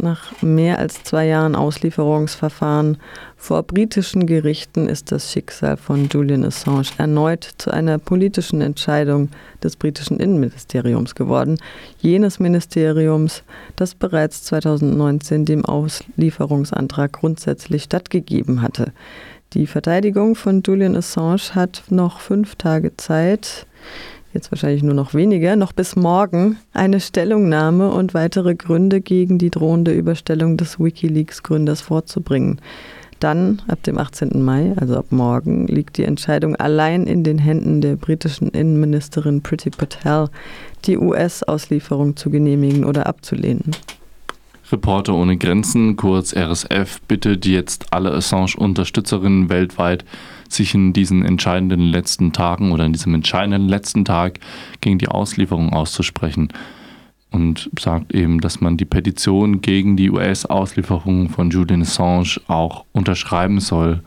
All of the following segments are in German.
Nach mehr als zwei Jahren Auslieferungsverfahren vor britischen Gerichten ist das Schicksal von Julian Assange erneut zu einer politischen Entscheidung des britischen Innenministeriums geworden, jenes Ministeriums, das bereits 2019 dem Auslieferungsantrag grundsätzlich stattgegeben hatte. Die Verteidigung von Julian Assange hat noch fünf Tage Zeit, jetzt wahrscheinlich nur noch weniger, noch bis morgen eine Stellungnahme und weitere Gründe gegen die drohende Überstellung des Wikileaks-Gründers vorzubringen. Dann, ab dem 18. Mai, also ab morgen, liegt die Entscheidung allein in den Händen der britischen Innenministerin Priti Patel, die US-Auslieferung zu genehmigen oder abzulehnen. Reporter ohne Grenzen, kurz RSF, bittet jetzt alle Assange-Unterstützerinnen weltweit, sich in diesen entscheidenden letzten Tagen oder in diesem entscheidenden letzten Tag gegen die Auslieferung auszusprechen. Und sagt eben, dass man die Petition gegen die US-Auslieferung von Julian Assange auch unterschreiben soll,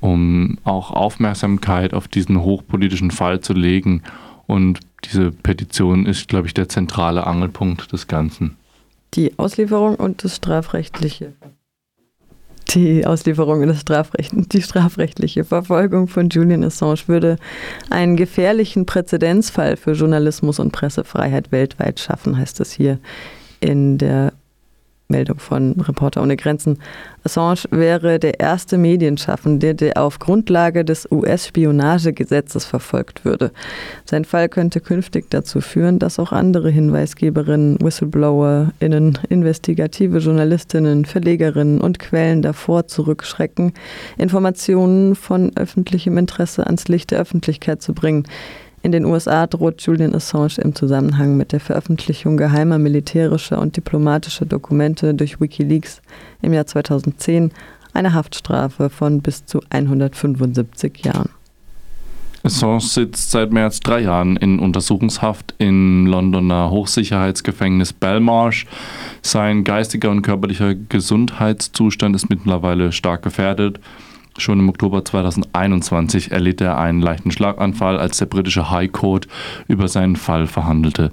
um auch Aufmerksamkeit auf diesen hochpolitischen Fall zu legen. Und diese Petition ist, glaube ich, der zentrale Angelpunkt des Ganzen. Die Auslieferung und das strafrechtliche die Auslieferung und Strafrecht, die strafrechtliche Verfolgung von Julian Assange würde einen gefährlichen Präzedenzfall für Journalismus und Pressefreiheit weltweit schaffen, heißt es hier in der Meldung von Reporter ohne Grenzen. Assange wäre der erste Medienschaffende, der auf Grundlage des US-Spionagegesetzes verfolgt würde. Sein Fall könnte künftig dazu führen, dass auch andere Hinweisgeberinnen, WhistleblowerInnen, investigative Journalistinnen, Verlegerinnen und Quellen davor zurückschrecken, Informationen von öffentlichem Interesse ans Licht der Öffentlichkeit zu bringen. In den USA droht Julian Assange im Zusammenhang mit der Veröffentlichung geheimer militärischer und diplomatischer Dokumente durch Wikileaks im Jahr 2010 eine Haftstrafe von bis zu 175 Jahren. Assange sitzt seit mehr als drei Jahren in Untersuchungshaft im Londoner Hochsicherheitsgefängnis Belmarsh. Sein geistiger und körperlicher Gesundheitszustand ist mittlerweile stark gefährdet. Schon im Oktober 2021 erlitt er einen leichten Schlaganfall, als der britische High Court über seinen Fall verhandelte.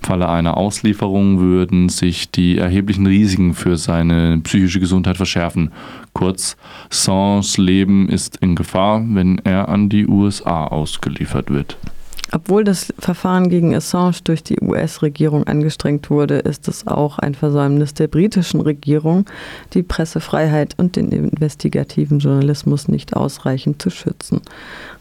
Im Falle einer Auslieferung würden sich die erheblichen Risiken für seine psychische Gesundheit verschärfen. Kurz, Sans Leben ist in Gefahr, wenn er an die USA ausgeliefert wird. Obwohl das Verfahren gegen Assange durch die US-Regierung angestrengt wurde, ist es auch ein Versäumnis der britischen Regierung, die Pressefreiheit und den investigativen Journalismus nicht ausreichend zu schützen.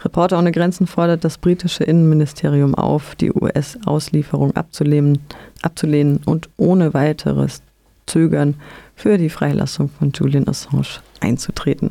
Reporter ohne Grenzen fordert das britische Innenministerium auf, die US-Auslieferung abzulehnen, abzulehnen und ohne weiteres Zögern für die Freilassung von Julian Assange einzutreten.